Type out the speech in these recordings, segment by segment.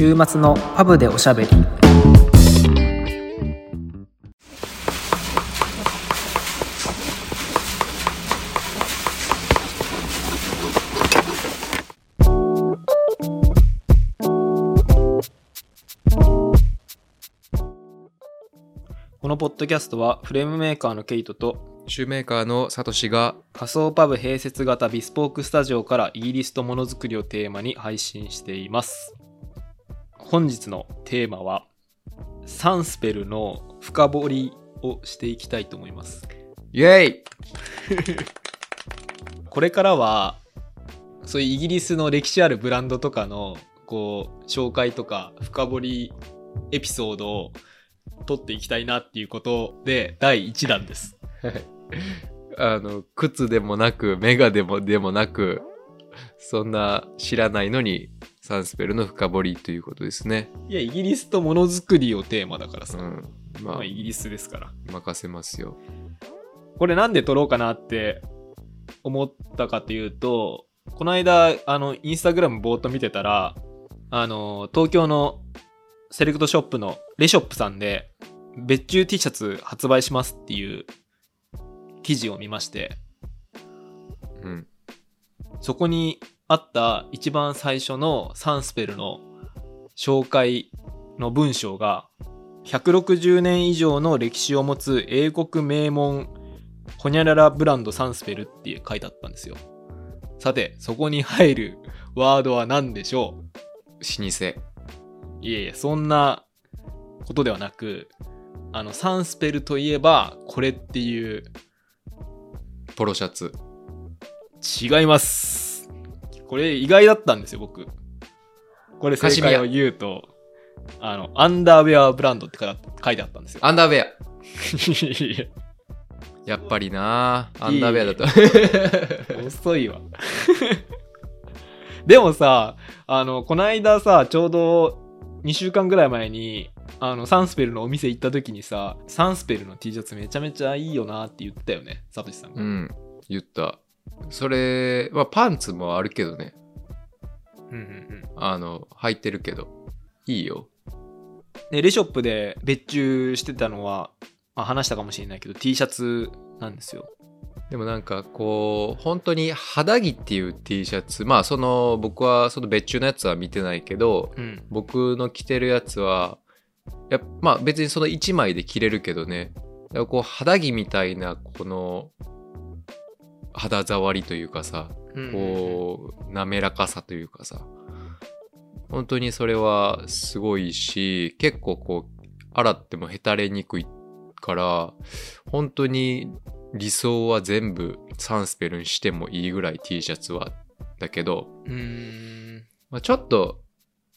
週末のパブでおしゃべり。このポッドキャストはフレームメーカーのケイトとシューメーカーのサトシが仮想パブ併設型ビスポークスタジオからイギリスとものづくりをテーマに配信しています本日のテーマはサンスペルの深掘りをしていきたいと思います。イエイ！これからはそういうイギリスの歴史あるブランドとかのこう紹介とか深掘りエピソードを取っていきたいなっていうことで第1弾です。あの靴でもなくメガでもでもなくそんな知らないのにサンスペルの深掘りということですね。いやイギリスとものづくりをテーマだからさ、うん。まあ。まあ、イギリスですから。任せますよ。これなんで撮ろうかなって思ったかというとこの間あのインスタグラムぼーっと見てたらあの東京のセレクトショップのレショップさんで別注 T シャツ発売しますっていう記事を見まして。うん。そこにあった一番最初のサンスペルの紹介の文章が160年以上の歴史を持つ英国名門ホニャララブランドサンスペルって書いてあったんですよ。さてそこに入るワードは何でしょ老舗。ういえいえそんなことではなくあのサンスペルといえばこれっていう。ポロシャツ。違います。これ意外だったんですよ、僕。これ正解を言うと、あの、アンダーウェアブランドって書いてあったんですよ。アンダーウェア やっぱりなアンダーウェアだと遅いわ。でもさ、あの、この間さ、ちょうど2週間ぐらい前に、あの、サンスペルのお店行った時にさ、サンスペルの T シャツめちゃめちゃいいよなって言ったよね、サトシさんが。うん言ったそれはパンツもあるけどね。うんうんうん。あの履いてるけど。いいよ。で、レショップで別注してたのは、まあ、話したかもしれないけど、T シャツなんですよ。でもなんかこう本当に肌着っていう T シャツまあその僕はその別注のやつは見てないけどうん。僕の着てるやつはやまあ別にその1枚で着れるけどね。こう肌着みたいなこの肌触りというかさこう滑らかさというかさ本当にそれはすごいし結構こう洗ってもへたれにくいから本当に理想は全部サンスペルにしてもいいぐらい T シャツはだけど。まあ、ちょっと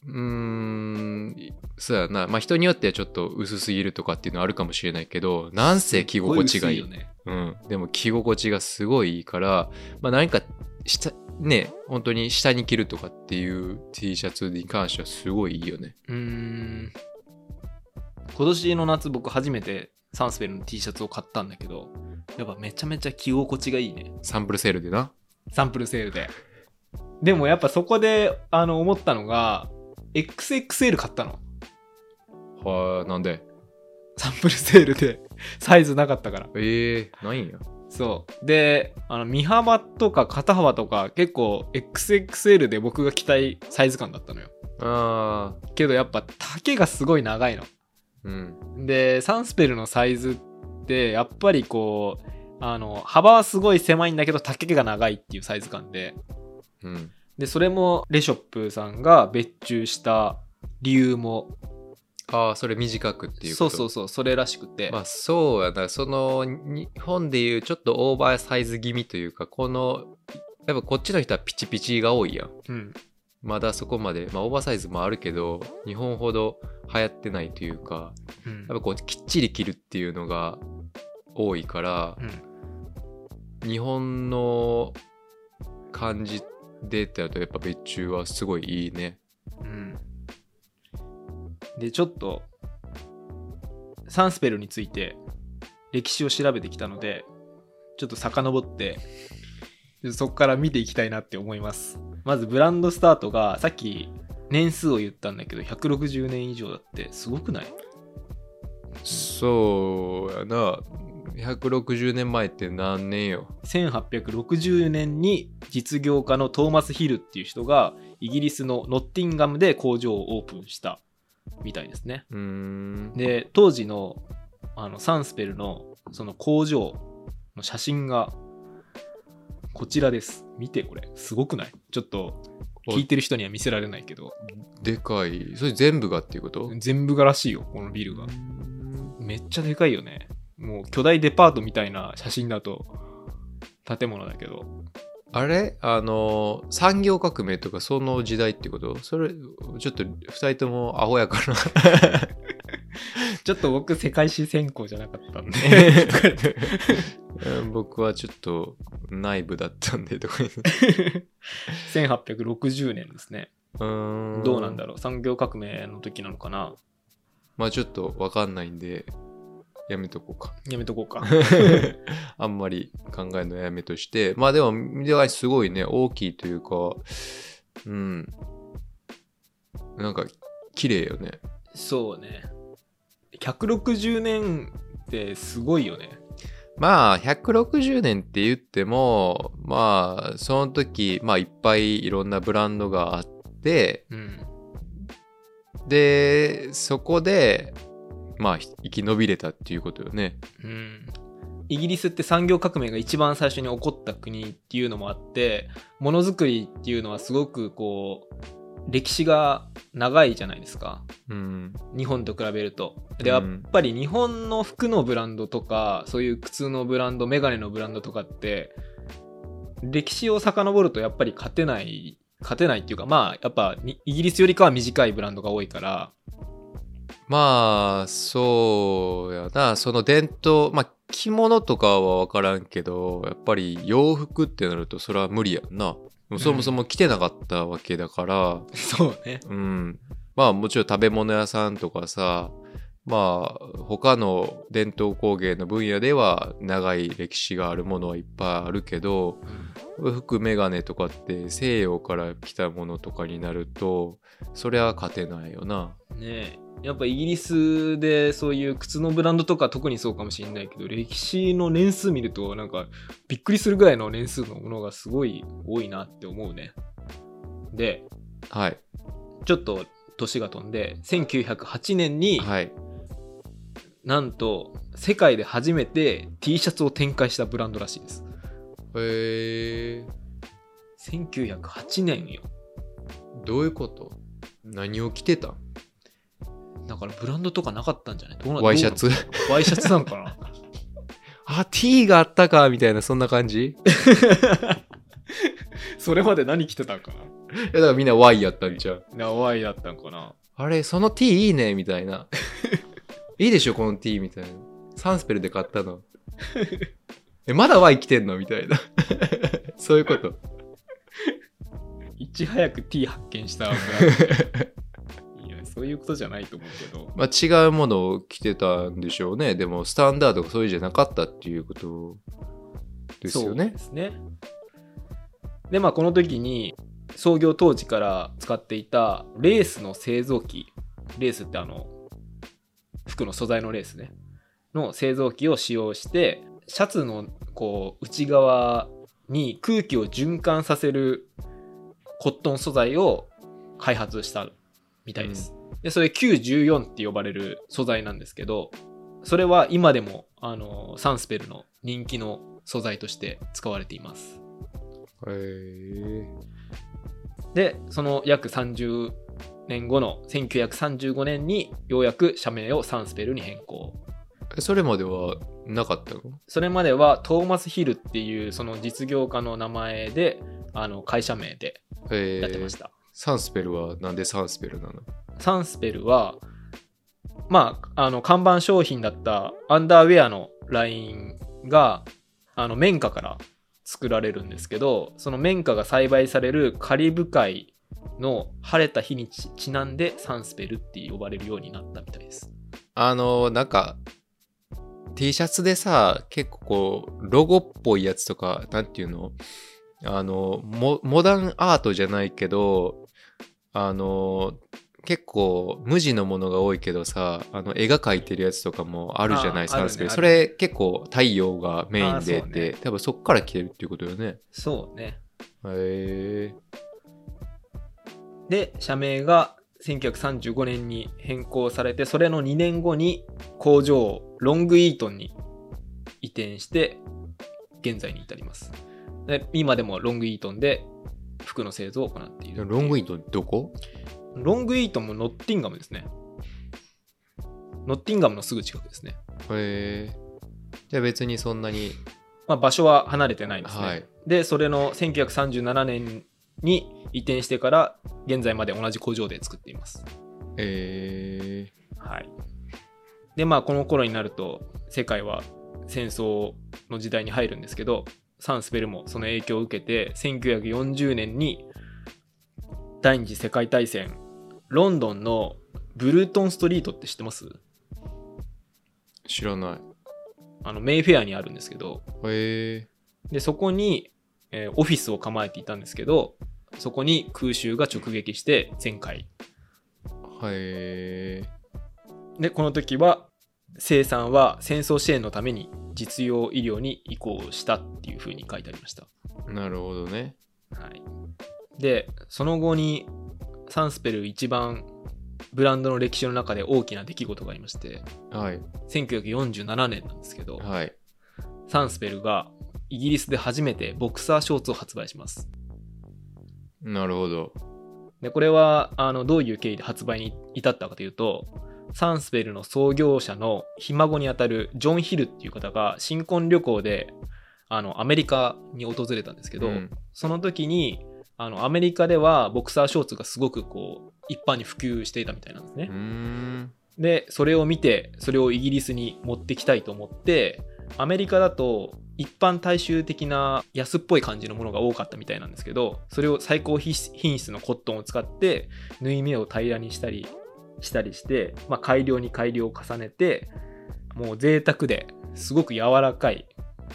うーんそうやなまあ人によってはちょっと薄すぎるとかっていうのはあるかもしれないけどなんせ着心地がいいすっご薄よね。うん、でも着心地がすごいいいから、まあ、何か下ね本当に下に着るとかっていう T シャツに関してはすごいいいよねうーん。今年の夏僕初めてサンスペルの T シャツを買ったんだけど、やっぱめちゃめちゃ着心地がいいね。サンプルセールでなサンプルセールで。でもやっぱそこであの思ったのが、XXL 買ったの。はなんで？サンプルセールで サイズなかったから。えー、ないんやそう。で、あの、身幅とか肩幅とか結構 XXL で僕が着たいサイズ感だったのよ。あけどやっぱ丈がすごい長いの。ーうんで、サンスペルのサイズってやっぱりこう、あの、幅はすごい狭いんだけど丈が長いっていうサイズ感で。うんで、それもレショップさんが別注した理由も、ああそれ短くっていうそうそうそう、それらしくて。まあそうやな。その日本でいうちょっとオーバーサイズ気味というかこのやっぱこっちの人はピチピチが多いやん。うん。まだそこまでまあオーバーサイズもあるけど日本ほど流行ってないというかうん。やっぱこうきっちり着るっていうのが多いからうん。日本の感じでってやるとやっぱ別注はすごいいいねうん。で、ちょっと、サンスペルについて歴史を調べてきたので、ちょっと遡って、そこから見ていきたいなって思います。まずブランドスタートが、さっき年数を言ったんだけど160年以上だってすごくない？そうやな160年前って何年よ ?1860 年に実業家のトーマス・ヒルっていう人がイギリスのノッティンガムで工場をオープンしたみたいですね。で当時のあのサンスペルのその工場の写真がこちらです。見てこれ。すごくない？ちょっと聞いてる人には見せられないけど。でかい。それ全部がっていうこと？全部がらしいよこのビルが。めっちゃでかいよねもう巨大デパートみたいな写真だと建物だけど。あれ？あの産業革命とかその時代ってこと？それちょっと2人ともアホやから。ちょっと僕世界史専攻じゃなかったんで。う ん僕はちょっと内部だったんでとか言う1860 年ですね。うーん。どうなんだろう？産業革命の時なのかな？まあちょっとわかんないんでやめとこうか。やめとこうか。あんまり考えるのやめとして。まあでも見てすごいね大きいというかうん。なんか綺麗よね。そうね。160年ってすごいよね。まあ160年って言ってもまあその時まあいっぱいいろんなブランドがあってうん。でそこでまあ生き延びれたっていうことよね。うん。イギリスって産業革命が一番最初に起こった国っていうのもあってものづくりっていうのはすごくこう歴史が長いじゃないですか。うん。日本と比べると。でやっうんぱり日本の服のブランドとかそういう靴のブランドメガネのブランドとかって歴史を遡るとやっぱり勝てない勝てないっていうかまあやっぱにイギリスよりかは短いブランドが多いからまあそうやな。その伝統まあ着物とかは分からんけどやっぱり洋服ってなるとそれは無理やんな。そもそも着てなかったわけだから、そうね。うん。まあもちろん食べ物屋さんとかさ、まあ他の伝統工芸の分野では長い歴史があるものはいっぱいあるけど、服メガネとかって西洋から来たものとかになると、それは勝てないよな。ねえやっぱイギリスでそういう靴のブランドとか特にそうかもしれないけど歴史の年数見るとなんかびっくりするぐらいの年数のものがすごい多いなって思うねではい。ちょっと年が飛んで1908年にはい。なんと世界で初めて T シャツを展開したブランドらしいです。へえ1908年よ。どういうこと？何を着てた？んだからブランドとかなかったんじゃない？どうなワイシャツ？ワイシャツなんかな？あ、T があったかみたいな、そんな感じ？い それまで何着てたんかや、だからみんな Y やったんじゃん。なな Y だったんかな？あれ、その T いいねみたいな。いいでしょ、この T みたいな。サンスペルで買ったの。え、まだ Y 着てんの？みたいな。そういうこと。いち早く T 発見した いやそういうことじゃないと思うけどまあ、違うものを着てたんでしょうね。でも、スタンダードがそういうじゃなかったっていうことですよねで。すねでまあこの時に創業当時から使っていたレースの製造機レースってあの服の素材のレースね。の製造機を使用してシャツのこう内側に空気を循環させるコットン素材を開発したみたいです、でそれ914って呼ばれる素材なんですけどそれは今でもあのサンスペルの人気の素材として使われています。へえ。でその約30年後の1935年にようやく社名をサンスペルに変更。えそれまではなかったの？それまではトーマス・ヒルっていうその実業家の名前であの会社名で。やってました、サンスペルはなんでサンスペルなの？サンスペルはまああの看板商品だったアンダーウェアのラインがあの綿花から作られるんですけどその綿花が栽培されるカリブ海の晴れた日にちちなんでサンスペルって呼ばれるようになったみたいです。あの、なんか、T シャツでさ、結構こう、ロゴっぽいやつとか、なんていうの？あの、モモダンアートじゃないけど、あの結構無地のものが多いけどさあの絵が描いてるやつとかもあるじゃないサンスペル、ね。それ結構太陽がメインであーそうって、ね。多分そっから来てるっていうことよね。そうね。へえで、社名が1935年に変更されて、それの2年後に工場をロングイートンに移転して、現在に至ります。で今でもロングイートンで服の製造を行っている。ロングイートどこ？ロングイートンもノッティンガムですね。ノッティンガムのすぐ近くですね。へえじゃあ別にそんなにまあ、場所は離れてないんですね。はいで、それの1937年に移転してから現在まで同じ工場で作っています。えはい。で、まあ、この頃になると、世界は戦争の時代に入るんですけど、サンスペルもその影響を受けて、1940年に第二次世界大戦、ロンドンのブルートンストリートって知ってます？ー、知らない。あの、メイフェアにあるんですけど、へえで、そこに、えーオフィスを構えていたんですけど、そこに空襲が直撃して全壊。へえで、この時は、生産は戦争支援のために実用医療に移行したっていう風に書いてありました。なるほどねはい。で、その後に、サンスペル一番ブランドの歴史の中で大きな出来事がありまして、はい1947年なんですけど、はいサンスペルがイギリスで初めてボクサーショーツを発売します。なるほど。で、これは、あの、どういう経緯で発売に至ったかというと、サンスペルの創業者のひ孫にあたるジョン・ヒルっていう方が新婚旅行で、あの、アメリカに訪れたんですけど、うん。その時に、あの、アメリカではボクサーショーツがすごくこう、一般に普及していたみたいなんですね。で、それを見て、それをイギリスに持ってきたいと思って、アメリカだと一般大衆的な安っぽい感じのものが多かったみたいなんですけど、それを最高品質のコットンを使って、縫い目を平らにしたりしたりして、まあ、改良に改良を重ねて、もう贅沢ですごく柔らかい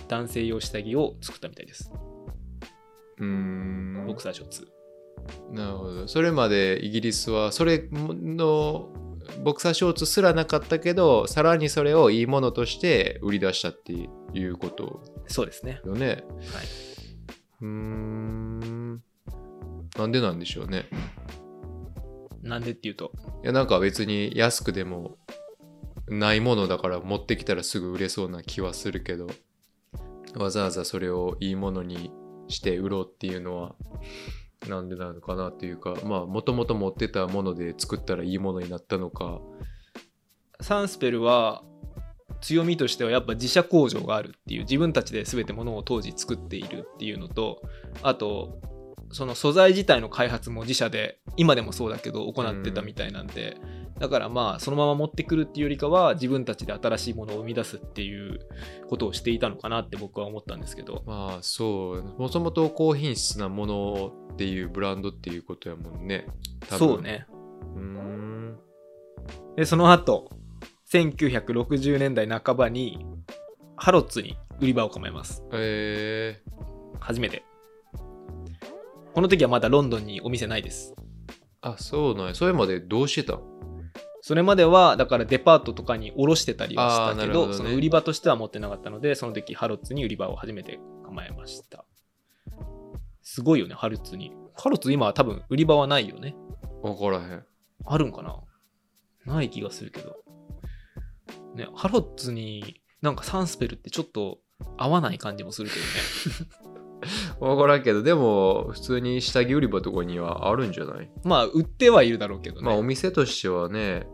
男性用下着を作ったみたいです。うーんボクサーショーツ。なるほどそれまでイギリスはそれのボクサーショーツすらなかったけどさらにそれをいいものとして売り出したっていうことそうですね。よねはい。うーんなんでなんでしょうねなんでっていうと、いやなんか別に安くでもないものだから持ってきたらすぐ売れそうな気はするけどわざわざそれをいいものにして売ろうっていうのはなんでなのかなっていうかまあもともと持ってたもので作ったらいいものになったのか。サンスペルは強みとしてはやっぱ自社工場があるっていう自分たちで全てものを当時作っているっていうのとあとその素材自体の開発も自社で今でもそうだけど行ってたみたいなんで、だからまあそのまま持ってくるっていうよりかは自分たちで新しいものを生み出すっていうことをしていたのかなって僕は思ったんですけど。まあそうもともと高品質なものっていうブランドっていうことやもんね。そうね。うーん。でその後1960年代半ばにハロッツに売り場を構えます。え初めて。この時はまだロンドンにお店ないです。ー、あそうなんや。それまでどうしてたん？それまではだからデパートとかに卸してたりはしたけどね。その売り場としては持ってなかったのでその時ハロッツに売り場を初めて構えました。すごいよねハロッツに。ハロッツ今は多分売り場はないよね。分からへん。あるんかな？ない気がするけど。ねハロッツになんかサンスペルってちょっと合わない感じもするけどね分からんけどでも普通に下着売り場とかにはあるんじゃない、まあ売ってはいるだろうけどね、まあお店としてはね、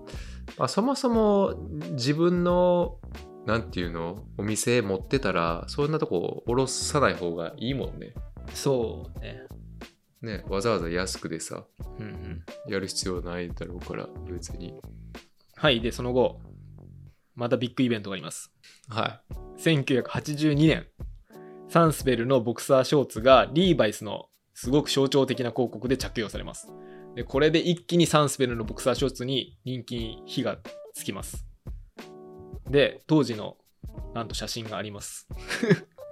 まあ、そもそも自分のなんていうのお店持ってたらそんなとこおろさない方がいいもんね。そうね。ねわざわざ安くでさうんうん。やる必要ないだろうから別に。はいでその後またビッグイベントがあります。は1982年サンスペルのボクサーショーツがリーバイスのすごく象徴的な広告で着用されます。でこれで一気にサンスペルのボクサーショーツに人気に火がつきます。で当時のなんと写真があります。い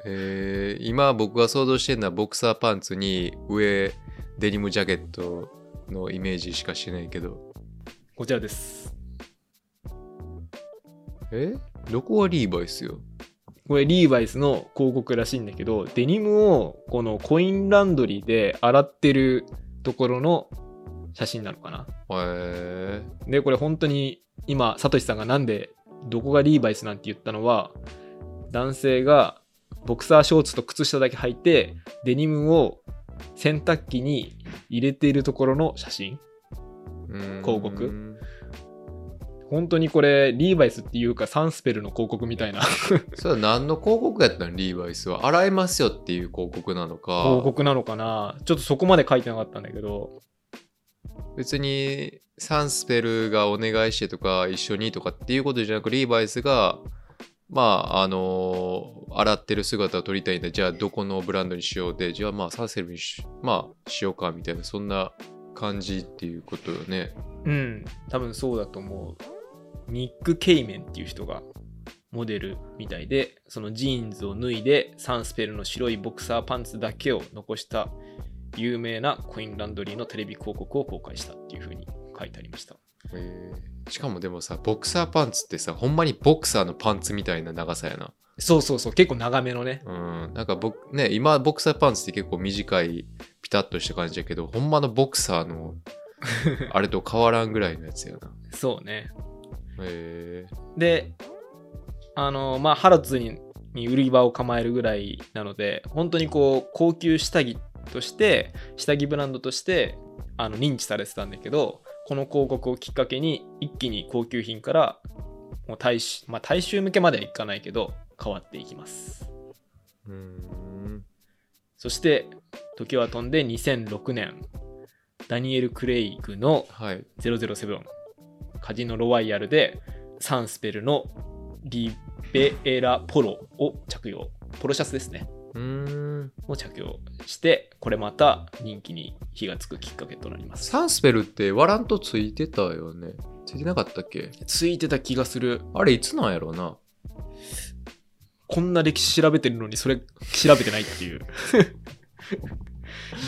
えー今僕が想像してるのはボクサーパンツに上デニムジャケットのイメージしかしないけど。こちらです。え？どこがリーバイスよ？これリーバイスの広告らしいんだけど、デニムをこのコインランドリーで洗ってるところの写真なのかな。へえで、これ本当に今、サトシさんがなんでどこがリーバイスなんて言ったのは、男性がボクサーショーツと靴下だけ履いて、デニムを洗濯機に入れているところの写真。広告本当にこれ、リーバイスっていうかサンスペルの広告みたいな。それは何の広告やったの？リーバイスは洗えますよっていう広告なのか。広告なのかな？ちょっとそこまで書いてなかったんだけど、別にサンスペルがお願いしてとか一緒にとかっていうことじゃなくリーバイスがまああの洗ってる姿を撮りたいんだ。じゃあどこのブランドにしようでじゃあまあサンスペルにし,、まあ、しようかみたいなそんな感じっていうことよね。うん、多分そうだと思う。ニック・ケイメンっていう人がモデルみたいで、そのジーンズを脱いでサンスペルの白いボクサーパンツだけを残した有名なコインランドリーのテレビ広告を公開したっていう風に書いてありました。えーしかもでもさボクサーパンツってさほんまにボクサーのパンツみたいな長さやなそうそうそう、結構長めのね。うんなんか僕ね今ボクサーパンツって結構短いピタッとした感じだけどほんまのボクサーの あれと変わらんぐらいのやつやなそうね。で、あの、まあ、ハラツにに売り場を構えるぐらいなので、本当にこう、高級下着として、下着ブランドとして、あの、認知されてたんだけど、この広告をきっかけに、一気に高級品から、もう大衆、まあ、大衆向けまではいかないけど、変わっていきます。うーん。そして、時は飛んで2006年、ダニエル・クレイグのはい。007カジノロワイヤルでサンスペルのリベエラポロを着用。ポロシャツですね。うーん。を着用してこれまた人気に火がつくきっかけとなります。サンスペルってワラントついてたよね。ついてなかったっけ？ついてた気がする。あれいつなんやろうな。こんな歴史調べてるのにそれ調べてないっていう。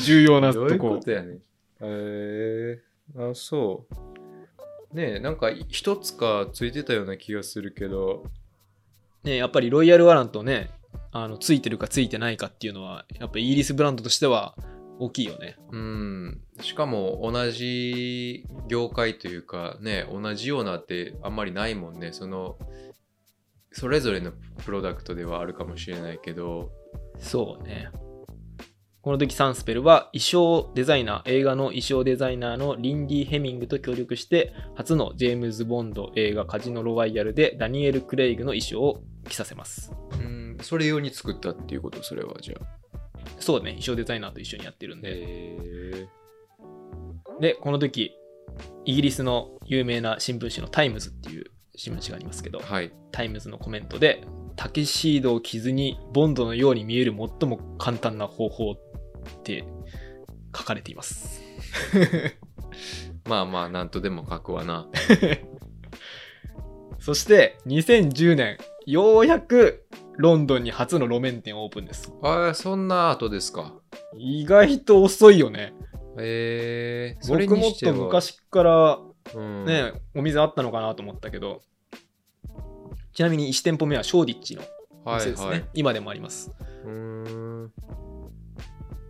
重要なとどういうこことやねえあそうねえなんか一つかついてたような気がするけど。ねやっぱりロイヤルワラントねあのついてるかついてないかっていうのはやっぱイギリスブランドとしては大きいよね。うん。しかも同じ業界というかね同じようなってあんまりないもんね。そのそれぞれのプロダクトではあるかもしれないけど。そうね。この時サンスペルは衣装デザイナー、映画の衣装デザイナーのリンディ・ヘミングと協力して、初のジェームズ・ボンド映画カジノ・ロワイヤルでダニエル・クレイグの衣装を着させます。うんそれ用に作ったっていうことそれはじゃあそうね、衣装デザイナーと一緒にやってるんで。で、この時、イギリスの有名な新聞紙のタイムズっていう新聞紙がありますけど、はいタイムズのコメントで、タキシードを着ずにボンドのように見える最も簡単な方法って書かれています。まあまあなんとでも書くわな そして2010年、ようやくロンドンに初の路面店オープンです。ああそんな後ですか意外と遅いよね。えー、僕もっと昔からうんね、お店あったのかなと思ったけど、ちなみに1店舗目はショーディッチの店ですね。はい今でもあります。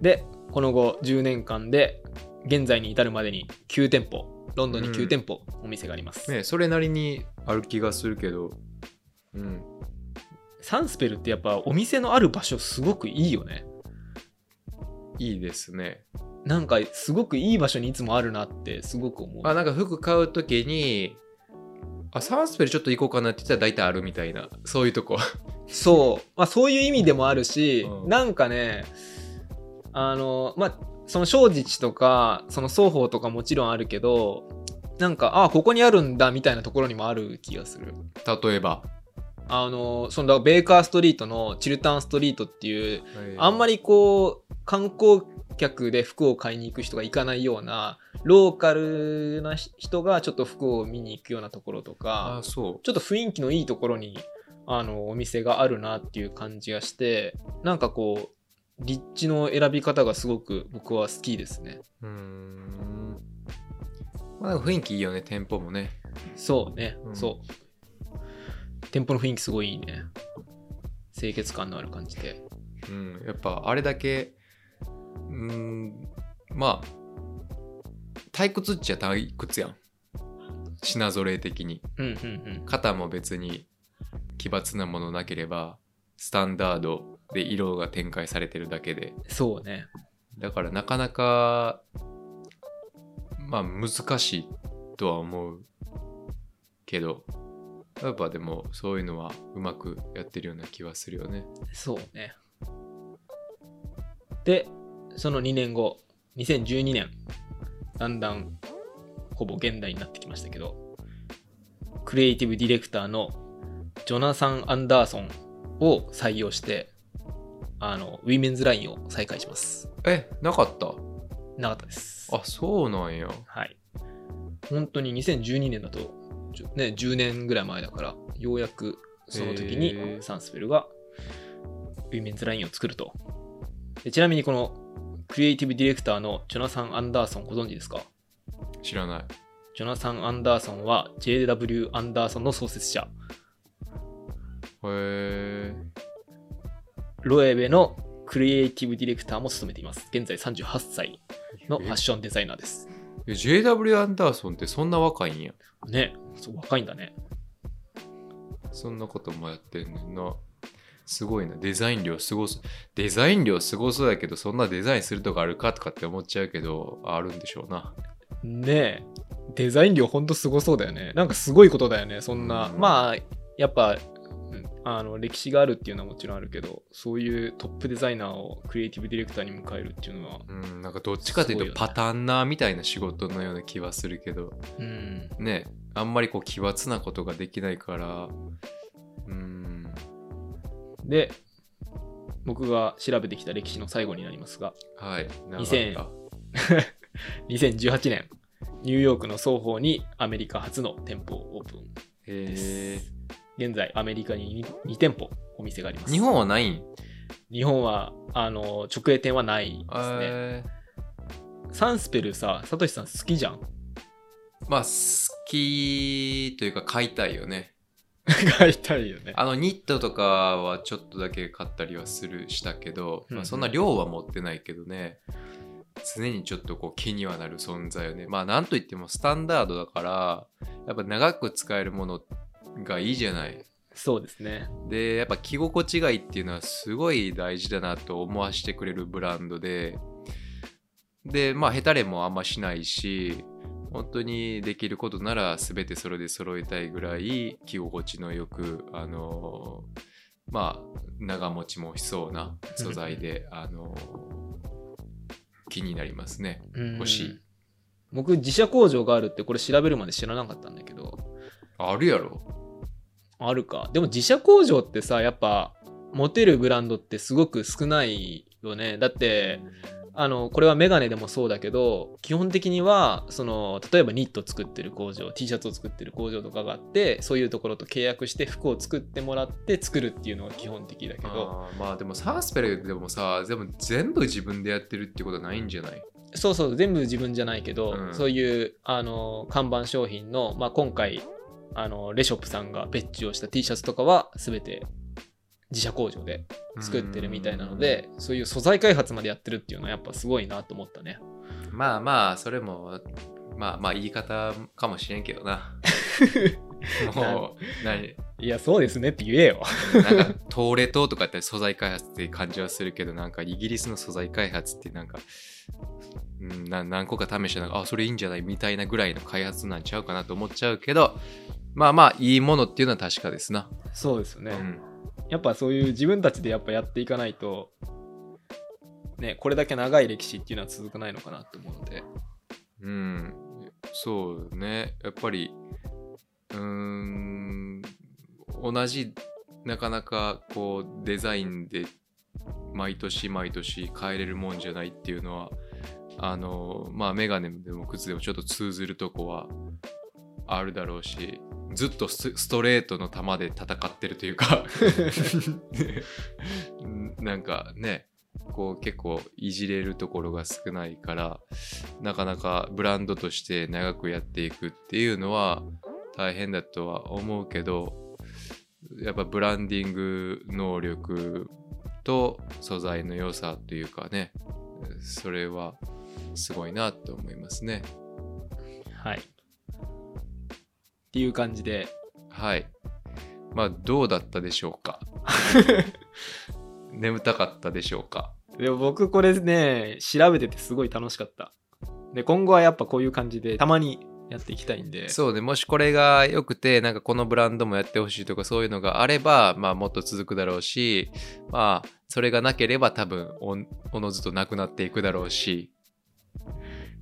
で、この後10年間で現在に至るまでに9店舗、ロンドンに9店舗お店があります。ねそれなりにある気がするけど。うん。サンスペルってやっぱお店のある場所すごくいいよね。いいですね。なんかすごくいい場所にいつもあるなってすごく思う。あなんか服買うときにあサンスペルちょっと行こうかなって言ったら大体あるみたいな。そういうとこ。そう、まあ、そういう意味でもあるし、うん。なんかねあのまあその正直とかその双方とかもちろんあるけどなんかあここにあるんだみたいなところにもある気がする。例えば、あのそのベーカーストリートのチルタンストリートっていうあんまりりこう観光客で服を買いに行く人が行かないようなローカルな人がちょっと服を見に行くようなところとかちょっと雰囲気のいいところにあのお店があるなっていう感じがしてなんかこう立地の選び方がすごく僕は好きですね。うーん。まあ、雰囲気いいよね、店舗もね。そうね、うんそう。店舗の雰囲気すごいいいね。清潔感のある感じで。うん。やっぱあれだけ、うーん、まあ、退屈っちゃ退屈やん。品揃え的に。うんうん肩も別に奇抜なものなければ、スタンダードで色が展開されてるだけで。うん。そうね。だからなかなか、まあ難しいとは思うけど、やっぱでもそういうのはうまくやってるような気はするよね。そうね。で、その2年後、2012年、だんだんほぼ現代になってきましたけど、クリエイティブディレクターのジョナサン・アンダーソンを採用して、あの、ウィメンズラインを再開します。え、なかった？なかったです。あ、そうなんや。はい。本当に2012年だと、ね、10年ぐらい前だから、ようやくその時にサンスペルがウィメンズラインを作ると。でちなみにこのクリエイティブディレクターのジョナサン・アンダーソンご存知ですか？知らない。ジョナサン・アンダーソンは JW アンダーソンの創設者。へえ。ロエベのクリエイティブディレクターも務めています。現在38歳のファッションデザイナーです。え JW アンダーソンってそんな若いんや？ね、そう若いんだね。そんなこともやってんねんな。すごいな。デザイン量すごそう。デザイン量すごそうだけど、そんなデザインするとこあるかとかって思っちゃうけど、あるんでしょうな。ねえデザイン量ほんとすごそうだよねなんかすごいことだよねそんな、うんまあやっぱうんあの歴史があるっていうのはもちろんあるけどそういうトップデザイナーをクリエイティブディレクターに迎えるっていうのはうん、なんかどっちかというとパターンナーみたいな仕事のような気はするけど、うん。ね、あんまりこう奇抜なことができないから、うん、で僕が調べてきた歴史の最後になりますがはい。長2000かっ2018 年ニューヨークの双方にアメリカ初の店舗をオープンたへ現在アメリカに 2, 店舗お店があります。ー日本はないん？日本はあの直営店はないですね。えサンスペルさ、サトシさん好きじゃん？ーまあ、好きというか買いたいよね。買いたいよね。あのニットとかはちょっとだけ買ったりはするしたけど、うんうん。まあ、そんな量は持ってないけどね。常にちょっとこう気にはなる存在よね。まあなんといってもスタンダードだからやっぱ長く使えるものがいいじゃない。そうですね。でやっぱ着心地がいいっていうのはすごい大事だなと思わせてくれるブランドで。でまあヘタレもあんましないし本当にできることなら全てそれで揃えたいぐらい着心地のよくあのまあ長持ちもしそうな素材であの気になりますね。うん。欲しい。僕、自社工場があるってこれ調べるまで知らなかったんだけど、あるやろあるか。でも自社工場ってさ、やっぱ、持てるブランドってすごく少ないよね。だって、あの、これはメガネでもそうだけど、基本的には、その、例えばニット作ってる工場、T シャツを作ってる工場とかがあって、そういうところと契約して服を作ってもらって作るっていうのが基本的だけど、あーまあでもサースペルでもさでも全部自分でやってるってことはないんじゃない？そうそう、全部自分じゃないけど、うんそういう、あの、看板商品の、まあ、今回、あの、レショップさんが別注をした T シャツとかは、すべて自社工場で作ってるみたいなので、そういう素材開発までやってるっていうのはやっぱすごいなと思ったね。まあまあ、それも、まあまあ言い方かもしれんけどな。もう、何？いや、そうですねって言えよ。なんか、東レ島とかって素材開発って感じはするけど、なんかイギリスの素材開発ってなんか、何個か試してなんか、あ、それいいんじゃない？みたいなぐらいの開発なんちゃうかなと思っちゃうけど、まあまあ、いいものっていうのは確かですな。そうですよね。うん。やっぱそういう自分たちでやっぱやっていかないと、ね、これだけ長い歴史っていうのは続かないのかなと思うので。うん、そうね。やっぱり、うーん、同じ、なかなかこう、デザインで毎年毎年変えれるもんじゃないっていうのは、あの、まあ、メガネでも靴でもちょっと通ずるとこはあるだろうし、ずっとストレートの球で戦ってるというか、なんかね、こう結構いじれるところが少ないからなかなかブランドとして長くやっていくっていうのは大変だとは思うけどやっぱブランディング能力と素材の良さというかねそれはすごいなと思いますね。はい。っていう感じで。はい。まあどうだったでしょうか？眠たかったでしょうか？でも僕これね調べててすごい楽しかった。で今後はやっぱこういう感じでたまにやっていきたいんで。そうね。もしこれが良くてなんかこのブランドもやってほしいとかそういうのがあればまあもっと続くだろうしまあそれがなければ多分おおのずとなくなっていくだろうし。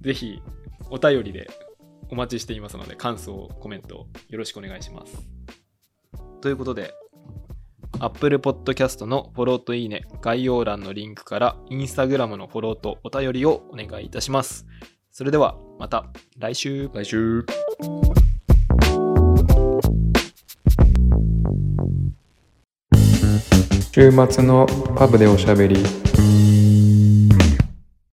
ぜひお便りでお待ちしていますので感想コメントよろしくお願いします。ということで Apple Podcast のフォローといいね概要欄のリンクから Instagram のフォローとお便りをお願いいたします。それではまた来週。来週。週末のパブでおしゃべり